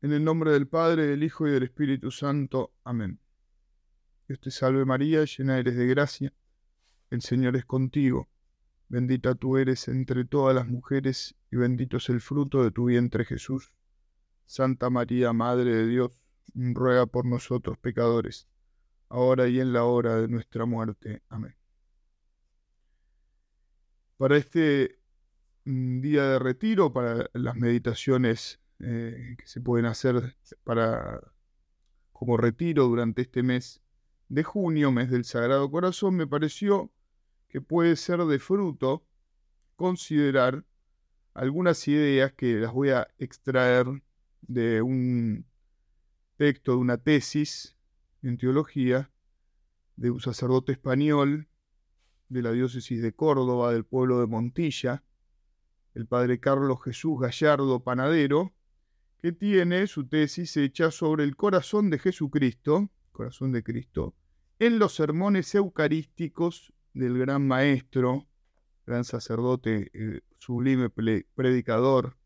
En el nombre del Padre, del Hijo y del Espíritu Santo. Amén. Dios te salve María, llena eres de gracia. El Señor es contigo. Bendita tú eres entre todas las mujeres y bendito es el fruto de tu vientre Jesús. Santa María, Madre de Dios, ruega por nosotros pecadores, ahora y en la hora de nuestra muerte. Amén. Para este mm, día de retiro, para las meditaciones eh, que se pueden hacer para como retiro durante este mes de junio, mes del Sagrado Corazón, me pareció que puede ser de fruto considerar algunas ideas que las voy a extraer de un texto, de una tesis en teología de un sacerdote español de la diócesis de Córdoba, del pueblo de Montilla, el padre Carlos Jesús Gallardo Panadero, que tiene su tesis hecha sobre el corazón de Jesucristo, corazón de Cristo, en los sermones eucarísticos del gran maestro, gran sacerdote, eh, sublime predicador,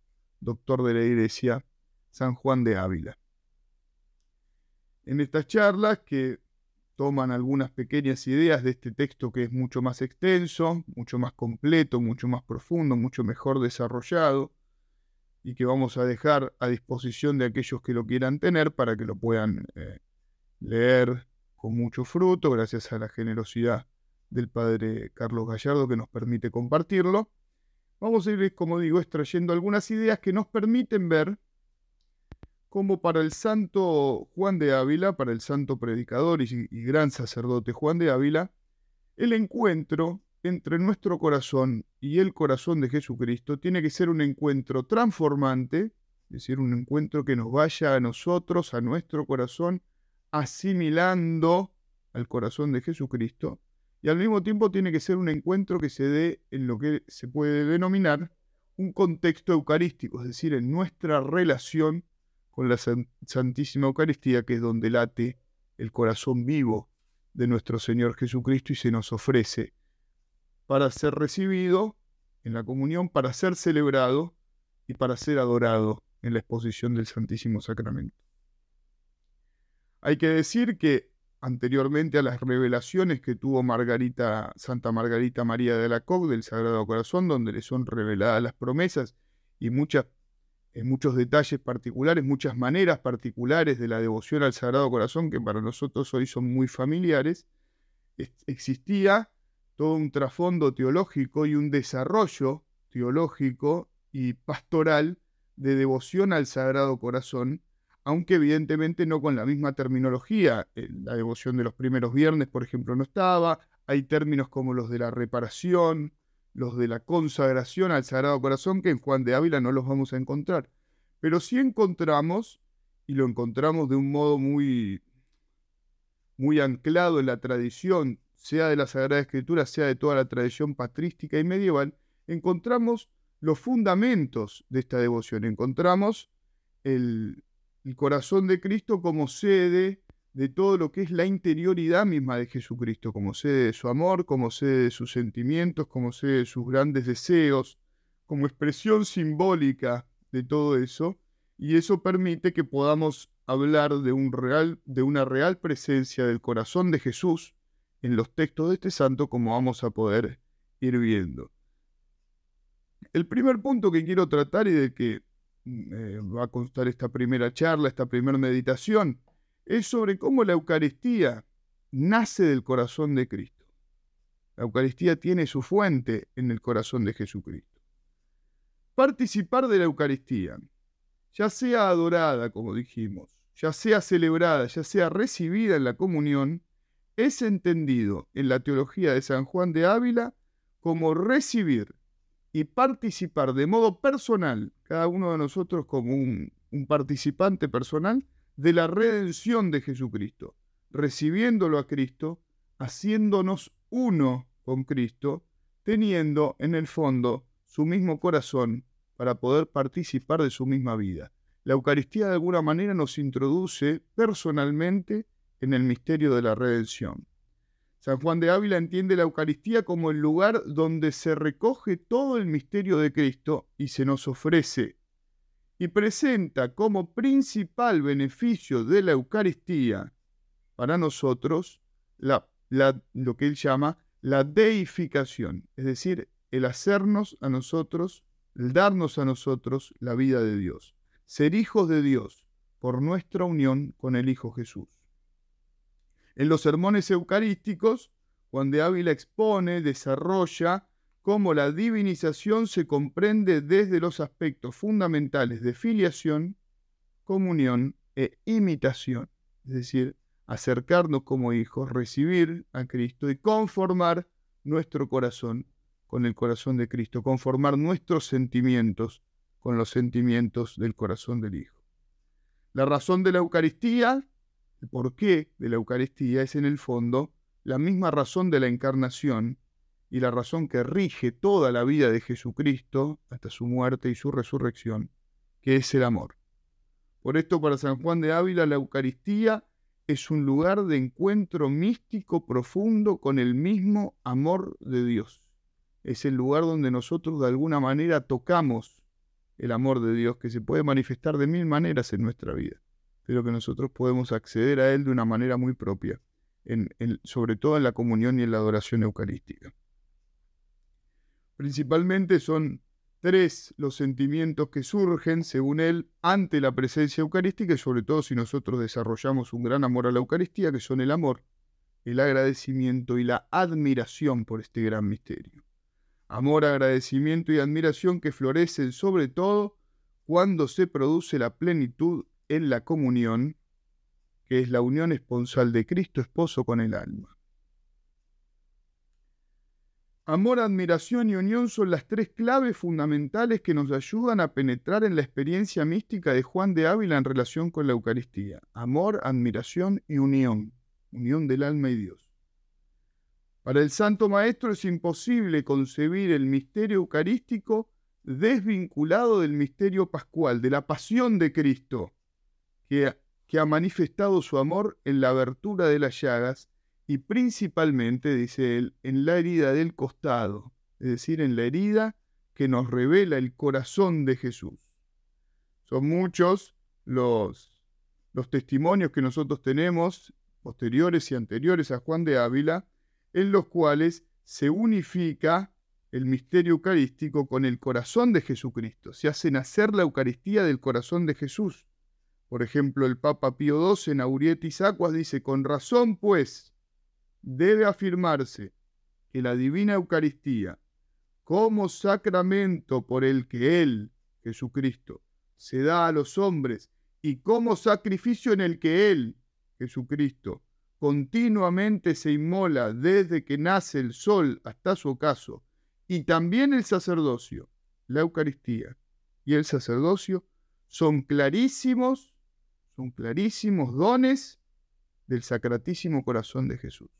doctor de la Iglesia, San Juan de Ávila. En estas charlas que toman algunas pequeñas ideas de este texto que es mucho más extenso, mucho más completo, mucho más profundo, mucho mejor desarrollado, y que vamos a dejar a disposición de aquellos que lo quieran tener para que lo puedan eh, leer con mucho fruto, gracias a la generosidad del padre Carlos Gallardo que nos permite compartirlo. Vamos a ir, como digo, extrayendo algunas ideas que nos permiten ver cómo para el santo Juan de Ávila, para el santo predicador y, y gran sacerdote Juan de Ávila, el encuentro entre nuestro corazón y el corazón de Jesucristo tiene que ser un encuentro transformante, es decir, un encuentro que nos vaya a nosotros, a nuestro corazón, asimilando al corazón de Jesucristo, y al mismo tiempo tiene que ser un encuentro que se dé en lo que se puede denominar un contexto eucarístico, es decir, en nuestra relación con la Santísima Eucaristía, que es donde late el corazón vivo de nuestro Señor Jesucristo y se nos ofrece para ser recibido en la comunión, para ser celebrado y para ser adorado en la exposición del Santísimo Sacramento. Hay que decir que anteriormente a las revelaciones que tuvo Margarita, Santa Margarita María de la Coque del Sagrado Corazón, donde le son reveladas las promesas y muchas, en muchos detalles particulares, muchas maneras particulares de la devoción al Sagrado Corazón que para nosotros hoy son muy familiares, existía todo un trasfondo teológico y un desarrollo teológico y pastoral de devoción al Sagrado Corazón, aunque evidentemente no con la misma terminología. Eh, la devoción de los primeros viernes, por ejemplo, no estaba. Hay términos como los de la reparación, los de la consagración al Sagrado Corazón, que en Juan de Ávila no los vamos a encontrar. Pero sí encontramos, y lo encontramos de un modo muy, muy anclado en la tradición sea de la Sagrada Escritura, sea de toda la tradición patrística y medieval, encontramos los fundamentos de esta devoción. Encontramos el, corazón de Cristo como sede de todo lo que es la interioridad misma de Jesucristo, como sede de su amor, como sede de sus sentimientos, como sede de sus grandes deseos, como expresión simbólica de todo eso, y eso permite que podamos hablar de, un real, de una real presencia del corazón de Jesús en los textos de este santo como vamos a poder ir viendo. El primer punto que quiero tratar y de que mm, eh, va a constar esta primera charla, esta primera meditación, es sobre cómo la Eucaristía nace del corazón de Cristo. La Eucaristía tiene su fuente en el corazón de Jesucristo. Participar de la Eucaristía, ya sea adorada, como dijimos, ya sea celebrada, ya sea recibida en la comunión, es entendido en la teología de San Juan de Ávila como recibir y participar de modo personal, cada uno de nosotros como un, participante personal, de la redención de Jesucristo, recibiéndolo a Cristo, haciéndonos uno con Cristo, teniendo en el fondo su mismo corazón para poder participar de su misma vida. La Eucaristía de alguna manera nos introduce personalmente en el misterio de la redención. San Juan de Ávila entiende la Eucaristía como el lugar donde se recoge todo el misterio de Cristo y se nos ofrece. y presenta como principal beneficio de la Eucaristía para nosotros lo que él llama la deificación, es decir, el hacernos a nosotros, el darnos a nosotros la vida de Dios, ser hijos de Dios por nuestra unión con el Hijo Jesús. En los sermones eucarísticos, Juan de Ávila expone, desarrolla cómo la divinización se comprende desde los aspectos fundamentales de filiación, comunión e imitación, es decir, acercarnos como hijos, recibir a Cristo y conformar nuestro corazón con el corazón de Cristo, conformar nuestros sentimientos con los sentimientos del corazón del Hijo. La razón de la Eucaristía, el porqué de la Eucaristía es en el fondo la misma razón de la encarnación y la razón que rige toda la vida de Jesucristo hasta su muerte y su resurrección, que es el amor. Por esto para San Juan de Ávila la Eucaristía es un lugar de encuentro místico profundo con el mismo amor de Dios. Es el lugar donde nosotros de alguna manera tocamos el amor de Dios que se puede manifestar de mil maneras en nuestra vida, pero que nosotros podemos acceder a Él de una manera muy propia, sobre todo en la comunión y en la adoración eucarística. Principalmente son tres los sentimientos que surgen, según él, ante la presencia eucarística y sobre todo si nosotros desarrollamos un gran amor a la Eucaristía, que son el amor, el agradecimiento y la admiración por este gran misterio. Amor, agradecimiento y admiración que florecen sobre todo cuando se produce la plenitud en la comunión, que es la unión esponsal de Cristo esposo con el alma. Amor, admiración y unión son las tres claves fundamentales que nos ayudan a penetrar en la experiencia mística de Juan de Ávila en relación con la Eucaristía. Amor, admiración y unión. Unión del alma y Dios. Para el Santo Maestro es imposible concebir el misterio eucarístico desvinculado del misterio pascual, de la pasión de Cristo, que, ha manifestado su amor en la abertura de las llagas y principalmente, dice él, en la herida del costado, es decir, en la herida que nos revela el corazón de Jesús. Son muchos los, los testimonios que nosotros tenemos, posteriores y anteriores a Juan de Ávila, en los cuales se unifica el misterio eucarístico con el corazón de Jesucristo. Se hace nacer la Eucaristía del corazón de Jesús. Por ejemplo, el Papa Pío XII en Aurietis Aquas dice, con razón pues, debe afirmarse que la divina Eucaristía, como sacramento por el que Él, Jesucristo, se da a los hombres y como sacrificio en el que Él, Jesucristo, continuamente se inmola desde que nace el sol hasta su ocaso, y también el sacerdocio, la Eucaristía y el sacerdocio son clarísimos, son clarísimos dones del sacratísimo corazón de Jesús.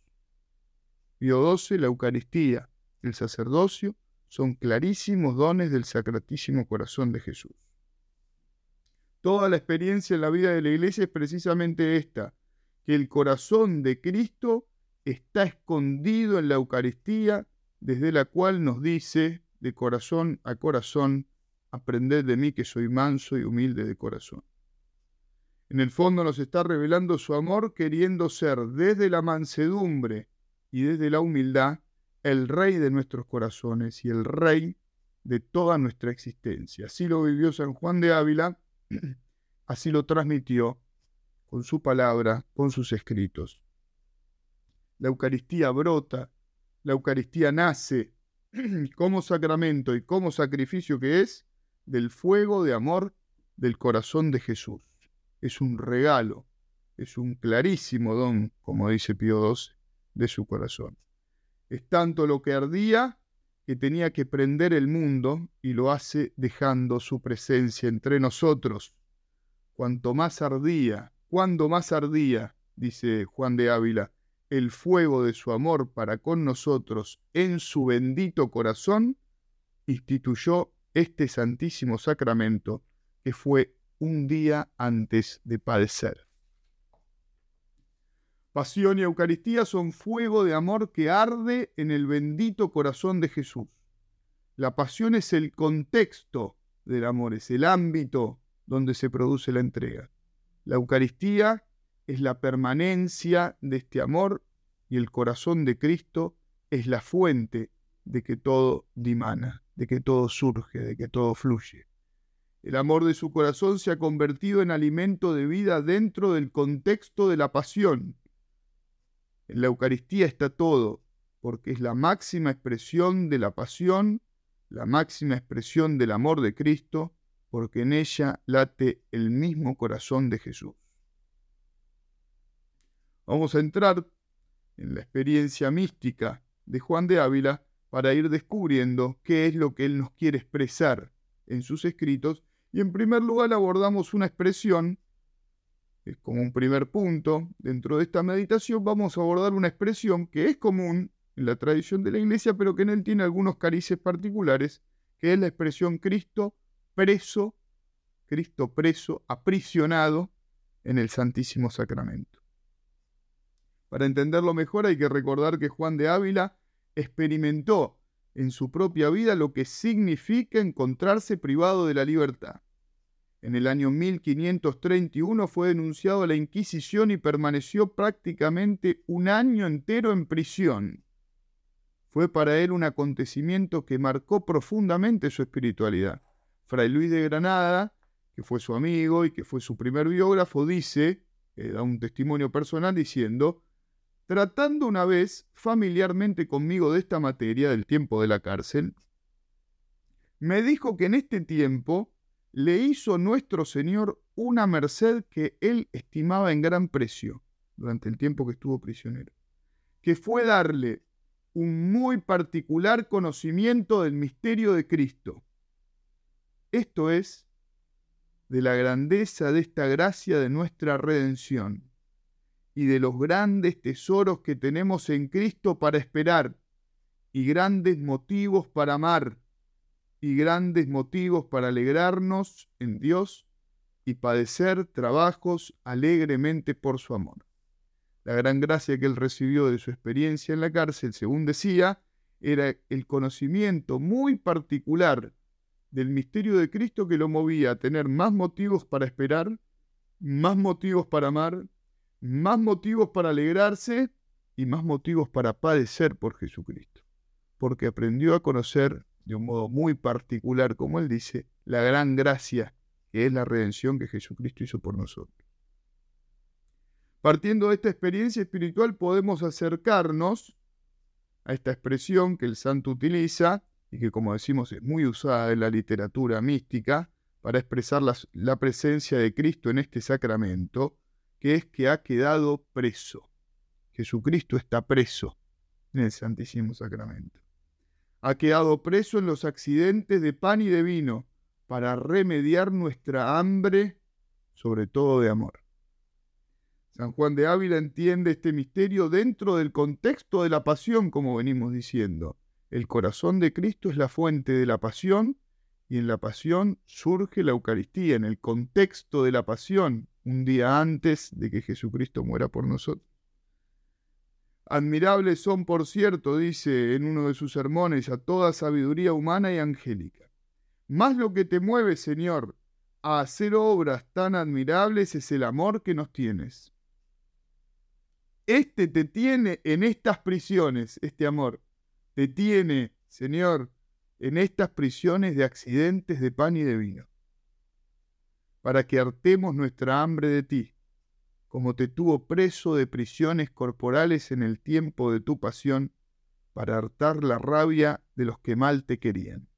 Pío XII, la Eucaristía, el sacerdocio, son clarísimos dones del Sacratísimo Corazón de Jesús. Toda la experiencia en la vida de la Iglesia es precisamente esta, que el corazón de Cristo está escondido en la Eucaristía, desde la cual nos dice, de corazón a corazón, aprended de mí que soy manso y humilde de corazón. En el fondo nos está revelando su amor queriendo ser desde la mansedumbre y desde la humildad el Rey de nuestros corazones y el Rey de toda nuestra existencia. Así lo vivió San Juan de Ávila, así lo transmitió con su palabra, con sus escritos. La Eucaristía brota, la Eucaristía nace como sacramento y como sacrificio que es del fuego de amor del corazón de Jesús. Es un regalo, es un clarísimo don, como dice Pío XII, de su corazón. Es tanto lo que ardía que tenía que prender el mundo y lo hace dejando su presencia entre nosotros. Cuanto más ardía, cuando más ardía, dice Juan de Ávila, el fuego de su amor para con nosotros en su bendito corazón, instituyó este santísimo sacramento que fue un día antes de padecer. Pasión y Eucaristía son fuego de amor que arde en el bendito corazón de Jesús. La pasión es el contexto del amor, es el ámbito donde se produce la entrega. La Eucaristía es la permanencia de este amor y el corazón de Cristo es la fuente de que todo dimana, de que todo surge, de que todo fluye. El amor de su corazón se ha convertido en alimento de vida dentro del contexto de la pasión. En la Eucaristía está todo, porque es la máxima expresión de la pasión, la máxima expresión del amor de Cristo, porque en ella late el mismo corazón de Jesús. Vamos a entrar en la experiencia mística de Juan de Ávila para ir descubriendo qué es lo que él nos quiere expresar en sus escritos y en primer lugar abordamos una expresión, es como un primer punto dentro de esta meditación, vamos a abordar una expresión que es común en la tradición de la iglesia, pero que en él tiene algunos carices particulares, que es la expresión Cristo preso, Cristo preso, aprisionado en el Santísimo Sacramento. Para entenderlo mejor hay que recordar que Juan de Ávila experimentó en su propia vida lo que significa encontrarse privado de la libertad. En el año 1531 fue denunciado a la Inquisición y permaneció prácticamente un año entero en prisión. Fue para él un acontecimiento que marcó profundamente su espiritualidad. Fray Luis de Granada, que fue su amigo y que fue su primer biógrafo, dice, eh, da un testimonio personal diciendo, tratando una vez familiarmente conmigo de esta materia del tiempo de la cárcel, me dijo que en este tiempo le hizo nuestro Señor una merced que él estimaba en gran precio durante el tiempo que estuvo prisionero, que fue darle un muy particular conocimiento del misterio de Cristo. Esto es, de la grandeza de esta gracia de nuestra redención y de los grandes tesoros que tenemos en Cristo para esperar, y grandes motivos para amar, y grandes motivos para alegrarnos en Dios y padecer trabajos alegremente por su amor. La gran gracia que él recibió de su experiencia en la cárcel, según decía, era el conocimiento muy particular del misterio de Cristo que lo movía a tener más motivos para esperar, más motivos para amar más motivos para alegrarse y más motivos para padecer por Jesucristo, porque aprendió a conocer de un modo muy particular, como él dice, la gran gracia que es la redención que Jesucristo hizo por nosotros. Partiendo de esta experiencia espiritual podemos acercarnos a esta expresión que el santo utiliza y que como decimos es muy usada en la literatura mística para expresar la, la presencia de Cristo en este sacramento, que es que ha quedado preso. Jesucristo está preso en el Santísimo Sacramento. Ha quedado preso en los accidentes de pan y de vino para remediar nuestra hambre, sobre todo de amor. San Juan de Ávila entiende este misterio dentro del contexto de la pasión, como venimos diciendo. El corazón de Cristo es la fuente de la pasión y en la pasión surge la Eucaristía, en el contexto de la pasión, un día antes de que Jesucristo muera por nosotros. Admirables son, por cierto, dice en uno de sus sermones, a toda sabiduría humana y angélica. Más lo que te mueve, Señor, a hacer obras tan admirables es el amor que nos tienes. Este te tiene en estas prisiones, este amor. Te tiene, Señor, en estas prisiones de accidentes de pan y de vino para que hartemos nuestra hambre de ti, como te tuvo preso de prisiones corporales en el tiempo de tu pasión, para hartar la rabia de los que mal te querían.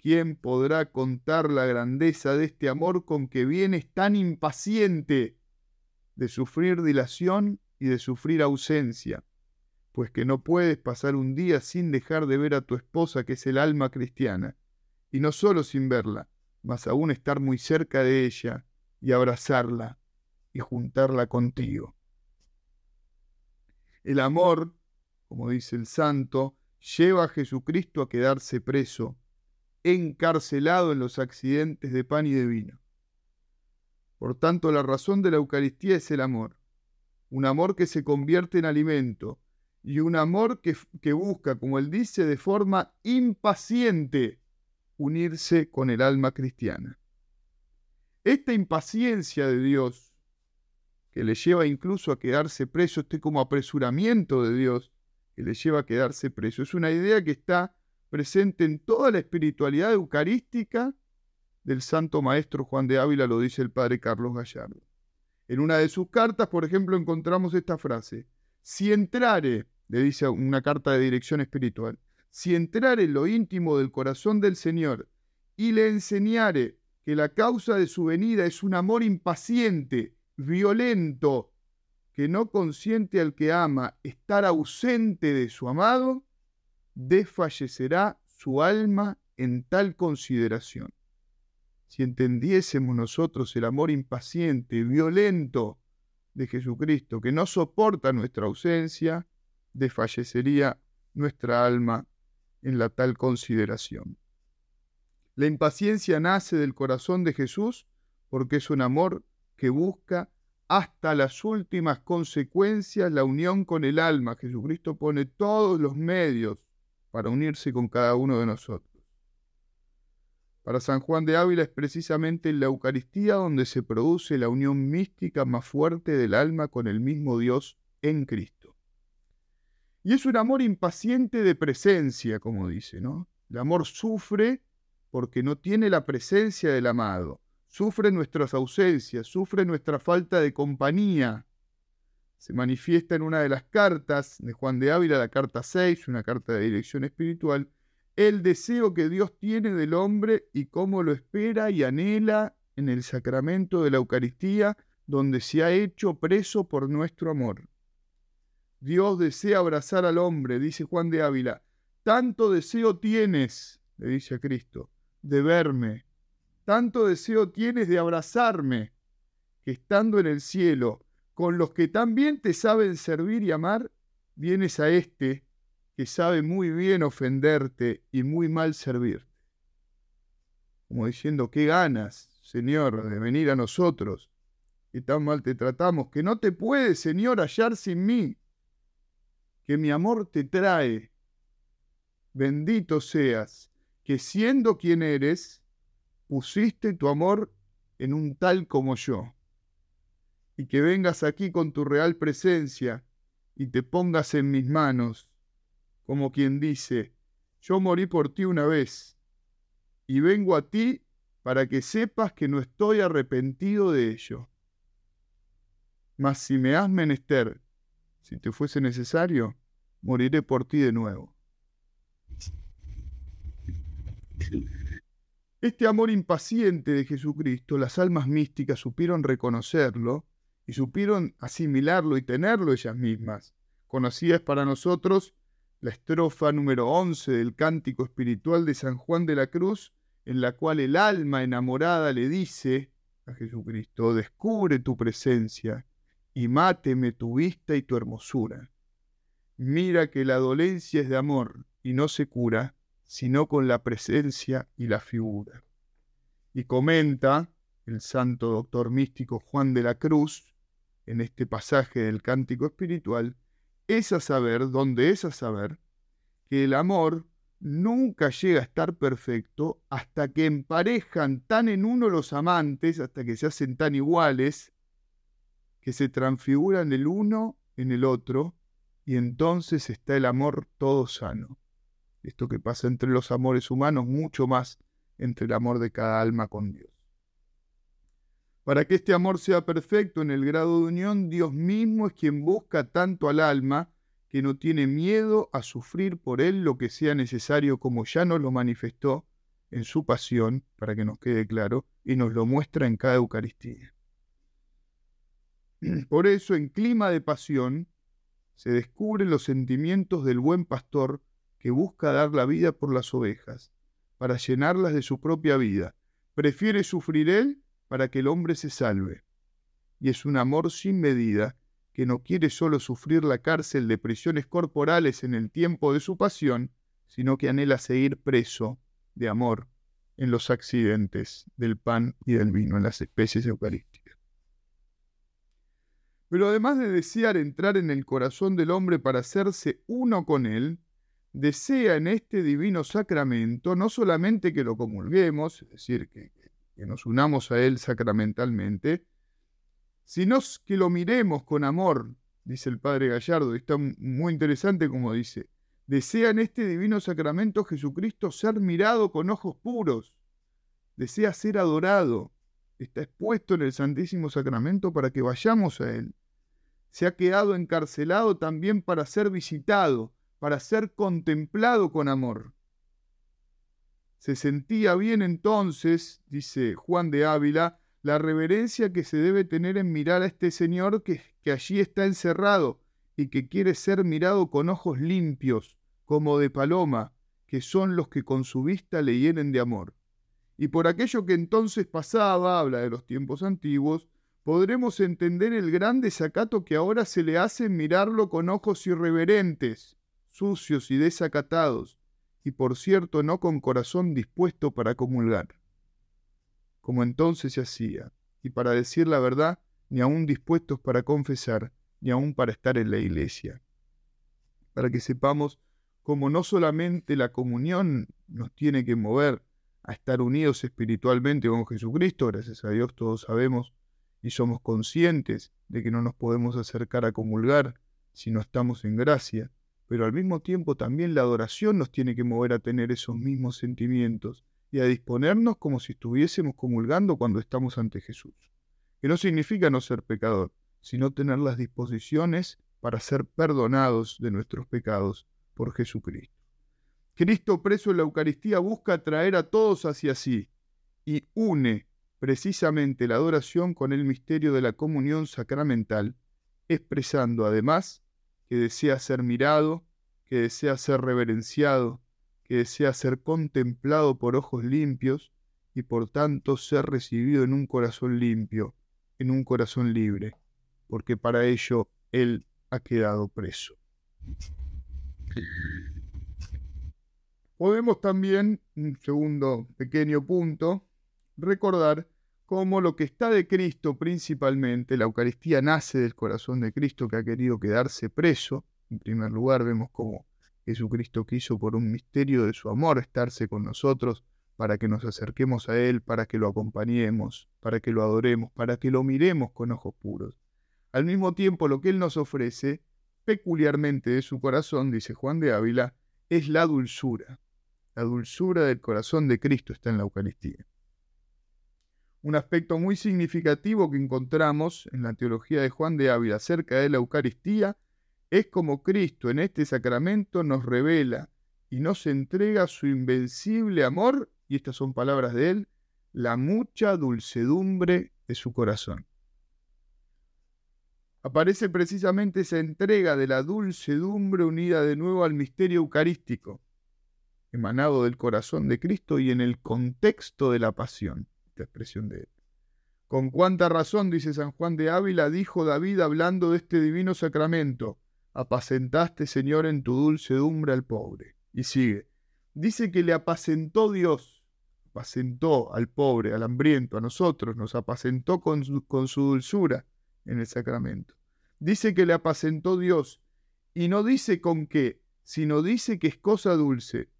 ¿Quién podrá contar la grandeza de este amor con que vienes tan impaciente de sufrir dilación y de sufrir ausencia? Pues que no puedes pasar un día sin dejar de ver a tu esposa, que es el alma cristiana, y no solo sin verla, mas aún estar muy cerca de ella y abrazarla y juntarla contigo. El amor, como dice el santo, lleva a Jesucristo a quedarse preso, encarcelado en los accidentes de pan y de vino. Por tanto, la razón de la Eucaristía es el amor, un amor que se convierte en alimento y un amor que, que busca, como él dice, de forma impaciente unirse con el alma cristiana. Esta impaciencia de Dios, que le lleva incluso a quedarse preso, este como apresuramiento de Dios, que le lleva a quedarse preso, es una idea que está presente en toda la espiritualidad eucarística del Santo Maestro Juan de Ávila, lo dice el Padre Carlos Gallardo. En una de sus cartas, por ejemplo, encontramos esta frase, si entrare, le dice una carta de dirección espiritual, si entrare en lo íntimo del corazón del Señor y le enseñare que la causa de su venida es un amor impaciente, violento, que no consiente al que ama estar ausente de su amado, desfallecerá su alma en tal consideración. Si entendiésemos nosotros el amor impaciente, violento de Jesucristo, que no soporta nuestra ausencia, desfallecería nuestra alma en la tal consideración. La impaciencia nace del corazón de Jesús porque es un amor que busca hasta las últimas consecuencias la unión con el alma. Jesucristo pone todos los medios para unirse con cada uno de nosotros. Para San Juan de Ávila es precisamente en la Eucaristía donde se produce la unión mística más fuerte del alma con el mismo Dios en Cristo. Y es un amor impaciente de presencia, como dice, ¿no? El amor sufre porque no tiene la presencia del amado. Sufre nuestras ausencias, sufre nuestra falta de compañía. Se manifiesta en una de las cartas de Juan de Ávila, la carta 6, una carta de dirección espiritual, el deseo que Dios tiene del hombre y cómo lo espera y anhela en el sacramento de la Eucaristía, donde se ha hecho preso por nuestro amor. Dios desea abrazar al hombre, dice Juan de Ávila. Tanto deseo tienes, le dice a Cristo, de verme, tanto deseo tienes de abrazarme, que estando en el cielo, con los que también te saben servir y amar, vienes a este que sabe muy bien ofenderte y muy mal servirte. Como diciendo, qué ganas, Señor, de venir a nosotros, que tan mal te tratamos, que no te puedes, Señor, hallar sin mí, que mi amor te trae. Bendito seas que siendo quien eres, pusiste tu amor en un tal como yo, y que vengas aquí con tu real presencia y te pongas en mis manos, como quien dice, yo morí por ti una vez, y vengo a ti para que sepas que no estoy arrepentido de ello. Mas si me has menester, si te fuese necesario, moriré por ti de nuevo. Este amor impaciente de Jesucristo, las almas místicas supieron reconocerlo y supieron asimilarlo y tenerlo ellas mismas. Conocida es para nosotros la estrofa número 11 del cántico espiritual de San Juan de la Cruz, en la cual el alma enamorada le dice a Jesucristo, descubre tu presencia y máteme tu vista y tu hermosura. Mira que la dolencia es de amor y no se cura, sino con la presencia y la figura. Y comenta el santo doctor místico Juan de la Cruz, en este pasaje del cántico espiritual, es a saber, donde es a saber, que el amor nunca llega a estar perfecto hasta que emparejan tan en uno los amantes, hasta que se hacen tan iguales, que se transfiguran el uno en el otro, y entonces está el amor todo sano esto que pasa entre los amores humanos, mucho más entre el amor de cada alma con Dios. Para que este amor sea perfecto en el grado de unión, Dios mismo es quien busca tanto al alma que no tiene miedo a sufrir por él lo que sea necesario, como ya nos lo manifestó en su pasión, para que nos quede claro, y nos lo muestra en cada Eucaristía. Por eso, en clima de pasión, se descubren los sentimientos del buen pastor que busca dar la vida por las ovejas, para llenarlas de su propia vida. Prefiere sufrir él para que el hombre se salve. Y es un amor sin medida que no quiere solo sufrir la cárcel de prisiones corporales en el tiempo de su pasión, sino que anhela seguir preso de amor en los accidentes del pan y del vino, en las especies eucarísticas. Pero además de desear entrar en el corazón del hombre para hacerse uno con él, desea en este divino sacramento no solamente que lo comulguemos, es decir, que, nos unamos a Él sacramentalmente, sino que lo miremos con amor, dice el Padre Gallardo, y está muy interesante como dice, desea en este divino sacramento Jesucristo ser mirado con ojos puros, desea ser adorado, está expuesto en el Santísimo Sacramento para que vayamos a Él. Se ha quedado encarcelado también para ser visitado, para ser contemplado con amor. Se sentía bien entonces, dice Juan de Ávila, la reverencia que se debe tener en mirar a este Señor que, que allí está encerrado y que quiere ser mirado con ojos limpios, como de paloma, que son los que con su vista le hieren de amor. Y por aquello que entonces pasaba, habla de los tiempos antiguos, podremos entender el gran desacato que ahora se le hace mirarlo con ojos irreverentes, sucios y desacatados, y por cierto no con corazón dispuesto para comulgar como entonces se hacía, y para decir la verdad, ni aun dispuestos para confesar, ni aun para estar en la iglesia. Para que sepamos cómo no solamente la comunión nos tiene que mover a estar unidos espiritualmente con Jesucristo, gracias a Dios todos sabemos y somos conscientes de que no nos podemos acercar a comulgar si no estamos en gracia, pero al mismo tiempo también la adoración nos tiene que mover a tener esos mismos sentimientos y a disponernos como si estuviésemos comulgando cuando estamos ante Jesús. Que no significa no ser pecador, sino tener las disposiciones para ser perdonados de nuestros pecados por Jesucristo. Cristo preso en la Eucaristía busca traer a todos hacia sí y une precisamente la adoración con el misterio de la comunión sacramental, expresando además que desea ser mirado, que desea ser reverenciado, que desea ser contemplado por ojos limpios y por tanto ser recibido en un corazón limpio, en un corazón libre, porque para ello Él ha quedado preso. Podemos también, un segundo pequeño punto, recordar cómo lo que está de Cristo principalmente, la Eucaristía nace del corazón de Cristo que ha querido quedarse preso. En primer lugar vemos cómo Jesucristo quiso por un misterio de su amor estarse con nosotros para que nos acerquemos a Él, para que lo acompañemos, para que lo adoremos, para que lo miremos con ojos puros. Al mismo tiempo, lo que Él nos ofrece, peculiarmente de su corazón, dice Juan de Ávila, es la dulzura. La dulzura del corazón de Cristo está en la Eucaristía. Un aspecto muy significativo que encontramos en la teología de Juan de Ávila acerca de la Eucaristía es como Cristo en este sacramento nos revela y nos entrega su invencible amor, y estas son palabras de él, la mucha dulcedumbre de su corazón. Aparece precisamente esa entrega de la dulcedumbre unida de nuevo al misterio eucarístico, emanado del corazón de Cristo y en el contexto de la pasión, esta expresión de él. Con cuánta razón, dice San Juan de Ávila, dijo David hablando de este divino sacramento, apacentaste, Señor, en tu dulcedumbre al pobre. Y sigue. Dice que le apacentó Dios, apacentó al pobre, al hambriento, a nosotros, nos apacentó con su, con su dulzura en el sacramento. Dice que le apacentó Dios, y no dice con qué, sino dice que es cosa dulce,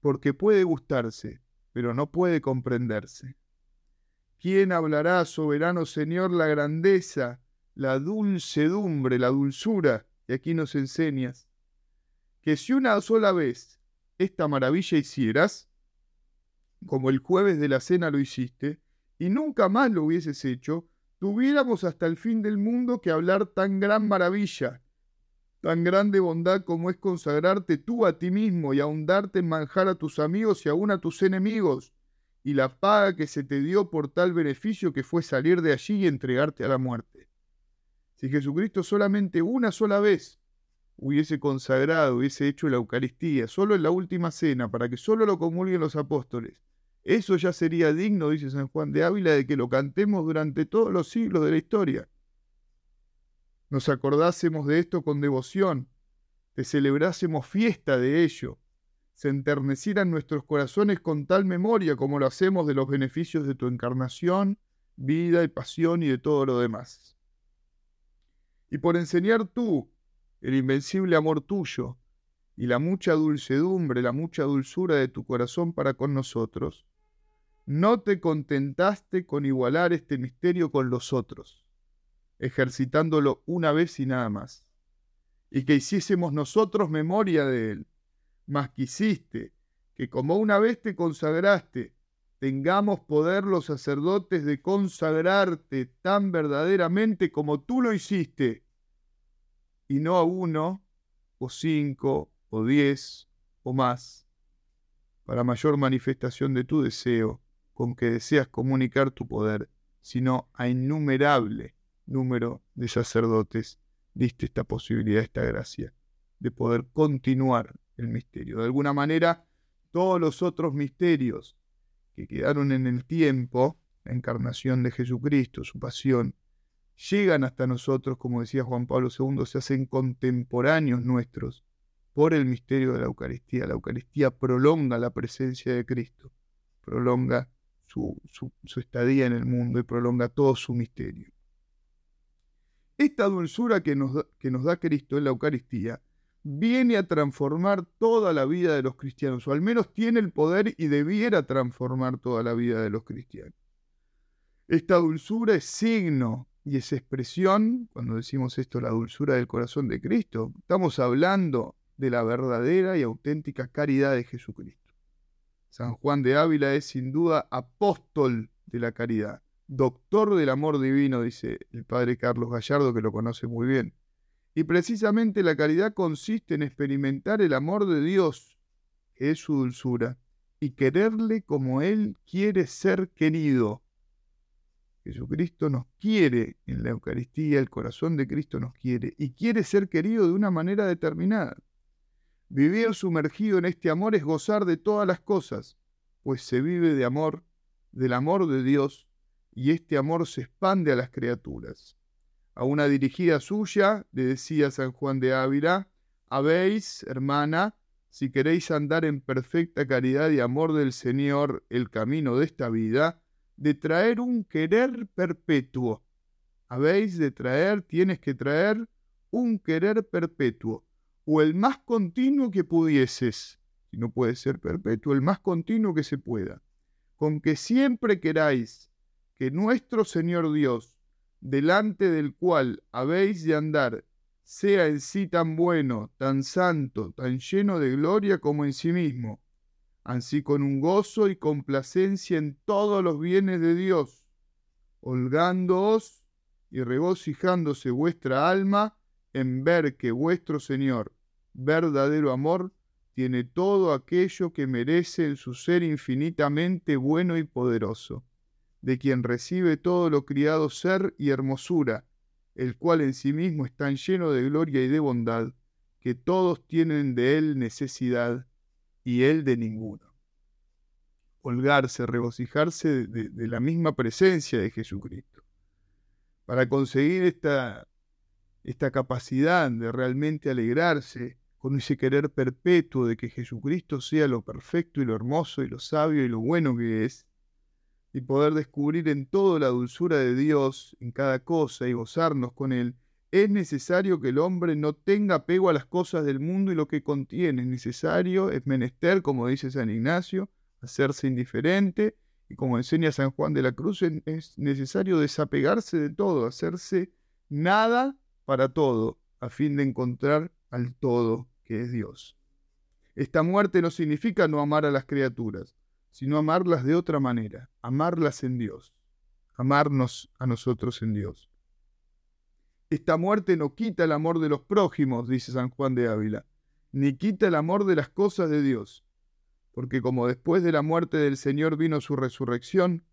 porque puede gustarse, pero no puede comprenderse. ¿Quién hablará, soberano Señor, la grandeza, la dulcedumbre, la dulzura y aquí nos enseñas que si una sola vez esta maravilla hicieras, como el jueves de la cena lo hiciste, y nunca más lo hubieses hecho, tuviéramos hasta el fin del mundo que hablar tan gran maravilla, tan grande bondad como es consagrarte tú a ti mismo y aun darte en manjar a tus amigos y aun a tus enemigos, y la paga que se te dio por tal beneficio que fue salir de allí y entregarte a la muerte. Si Jesucristo solamente una sola vez hubiese consagrado, hubiese hecho la Eucaristía, solo en la última cena, para que solo lo comulguen los apóstoles, eso ya sería digno, dice San Juan de Ávila, de que lo cantemos durante todos los siglos de la historia. Nos acordásemos de esto con devoción, te celebrásemos fiesta de ello, se enternecieran nuestros corazones con tal memoria como lo hacemos de los beneficios de tu encarnación, vida y pasión y de todo lo demás. Y por enseñar tú el invencible amor tuyo y la mucha dulcedumbre, la mucha dulzura de tu corazón para con nosotros, no te contentaste con igualar este misterio con los otros, ejercitándolo una vez y nada más, y que hiciésemos nosotros memoria de él, mas quisiste que como una vez te consagraste, tengamos poder los sacerdotes de consagrarte tan verdaderamente como tú lo hiciste, y no a uno, o cinco, o diez, o más, para mayor manifestación de tu deseo con que deseas comunicar tu poder, sino a innumerable número de sacerdotes diste esta posibilidad, esta gracia, de poder continuar el misterio. De alguna manera, todos los otros misterios que quedaron en el tiempo, la encarnación de Jesucristo, su pasión, llegan hasta nosotros, como decía Juan Pablo II, se hacen contemporáneos nuestros por el misterio de la Eucaristía. La Eucaristía prolonga la presencia de Cristo, prolonga su, estadía en el mundo y prolonga todo su misterio. Esta dulzura que nos, que nos da Cristo en la Eucaristía viene a transformar toda la vida de los cristianos, o al menos tiene el poder y debiera transformar toda la vida de los cristianos. Esta dulzura es signo y es expresión, cuando decimos esto, la dulzura del corazón de Cristo, estamos hablando de la verdadera y auténtica caridad de Jesucristo. San Juan de Ávila es sin duda apóstol de la caridad, doctor del amor divino, dice el padre Carlos Gallardo, que lo conoce muy bien. Y precisamente la caridad consiste en experimentar el amor de Dios, que es su dulzura, y quererle como Él quiere ser querido. Jesucristo nos quiere en la Eucaristía, el corazón de Cristo nos quiere, y quiere ser querido de una manera determinada. Vivir sumergido en este amor es gozar de todas las cosas, pues se vive de amor, del amor de Dios, y este amor se expande a las criaturas. A una dirigida suya le decía San Juan de Ávila, habéis, hermana, si queréis andar en perfecta caridad y amor del Señor el camino de esta vida, de traer un querer perpetuo. Habéis de traer, tienes que traer un querer perpetuo o el más continuo que pudieses, si no puede ser perpetuo, el más continuo que se pueda, con que siempre queráis que nuestro Señor Dios, delante del cual habéis de andar, sea en sí tan bueno, tan santo, tan lleno de gloria como en sí mismo, ansí con un gozo y complacencia en todos los bienes de Dios, holgándoos y regocijándose vuestra alma en ver que vuestro Señor, verdadero amor tiene todo aquello que merece en su ser infinitamente bueno y poderoso, de quien recibe todo lo criado ser y hermosura, el cual en sí mismo es tan lleno de gloria y de bondad, que todos tienen de él necesidad y él de ninguno. Holgarse, regocijarse de, la misma presencia de Jesucristo. Para conseguir esta, esta capacidad de realmente alegrarse, con ese querer perpetuo de que Jesucristo sea lo perfecto y lo hermoso y lo sabio y lo bueno que es, y poder descubrir en todo la dulzura de Dios en cada cosa y gozarnos con Él, es necesario que el hombre no tenga apego a las cosas del mundo y lo que contiene. Es necesario, es menester, como dice San Ignacio, hacerse indiferente, y como enseña San Juan de la Cruz, es necesario desapegarse de todo, hacerse nada para todo, a fin de encontrar al todo que es Dios. Esta muerte no significa no amar a las criaturas, sino amarlas de otra manera, amarlas en Dios, amarnos a nosotros en Dios. Esta muerte no quita el amor de los prójimos, dice San Juan de Ávila, ni quita el amor de las cosas de Dios, porque como después de la muerte del Señor vino su resurrección,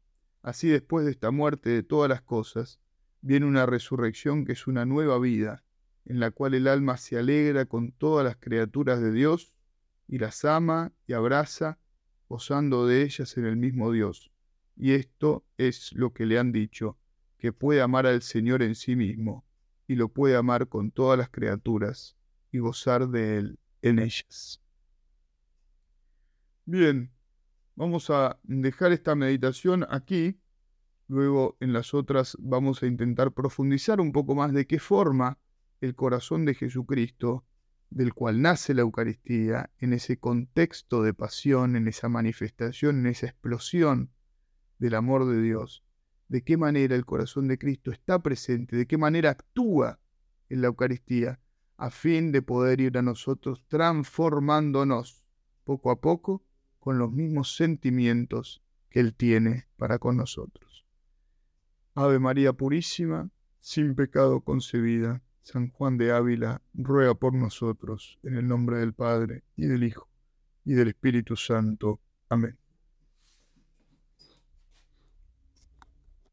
así después de esta muerte de todas las cosas, viene una resurrección que es una nueva vida, en la cual el alma se alegra con todas las criaturas de Dios y las ama y abraza, gozando de ellas en el mismo Dios. Y esto es lo que le han dicho, que puede amar al Señor en sí mismo, y lo puede amar con todas las criaturas, y gozar de Él en ellas. Bien, vamos a dejar esta meditación aquí, luego en las otras vamos a intentar profundizar un poco más de qué forma el corazón de Jesucristo, del cual nace la Eucaristía, en ese contexto de pasión, en esa manifestación, en esa explosión del amor de Dios, de qué manera el corazón de Cristo está presente, de qué manera actúa en la Eucaristía, a fin de poder ir a nosotros transformándonos poco a poco con los mismos sentimientos que Él tiene para con nosotros. Ave María Purísima, sin pecado concebida, San Juan de Ávila, ruega por nosotros, en el nombre del Padre, y del Hijo, y del Espíritu Santo. Amén.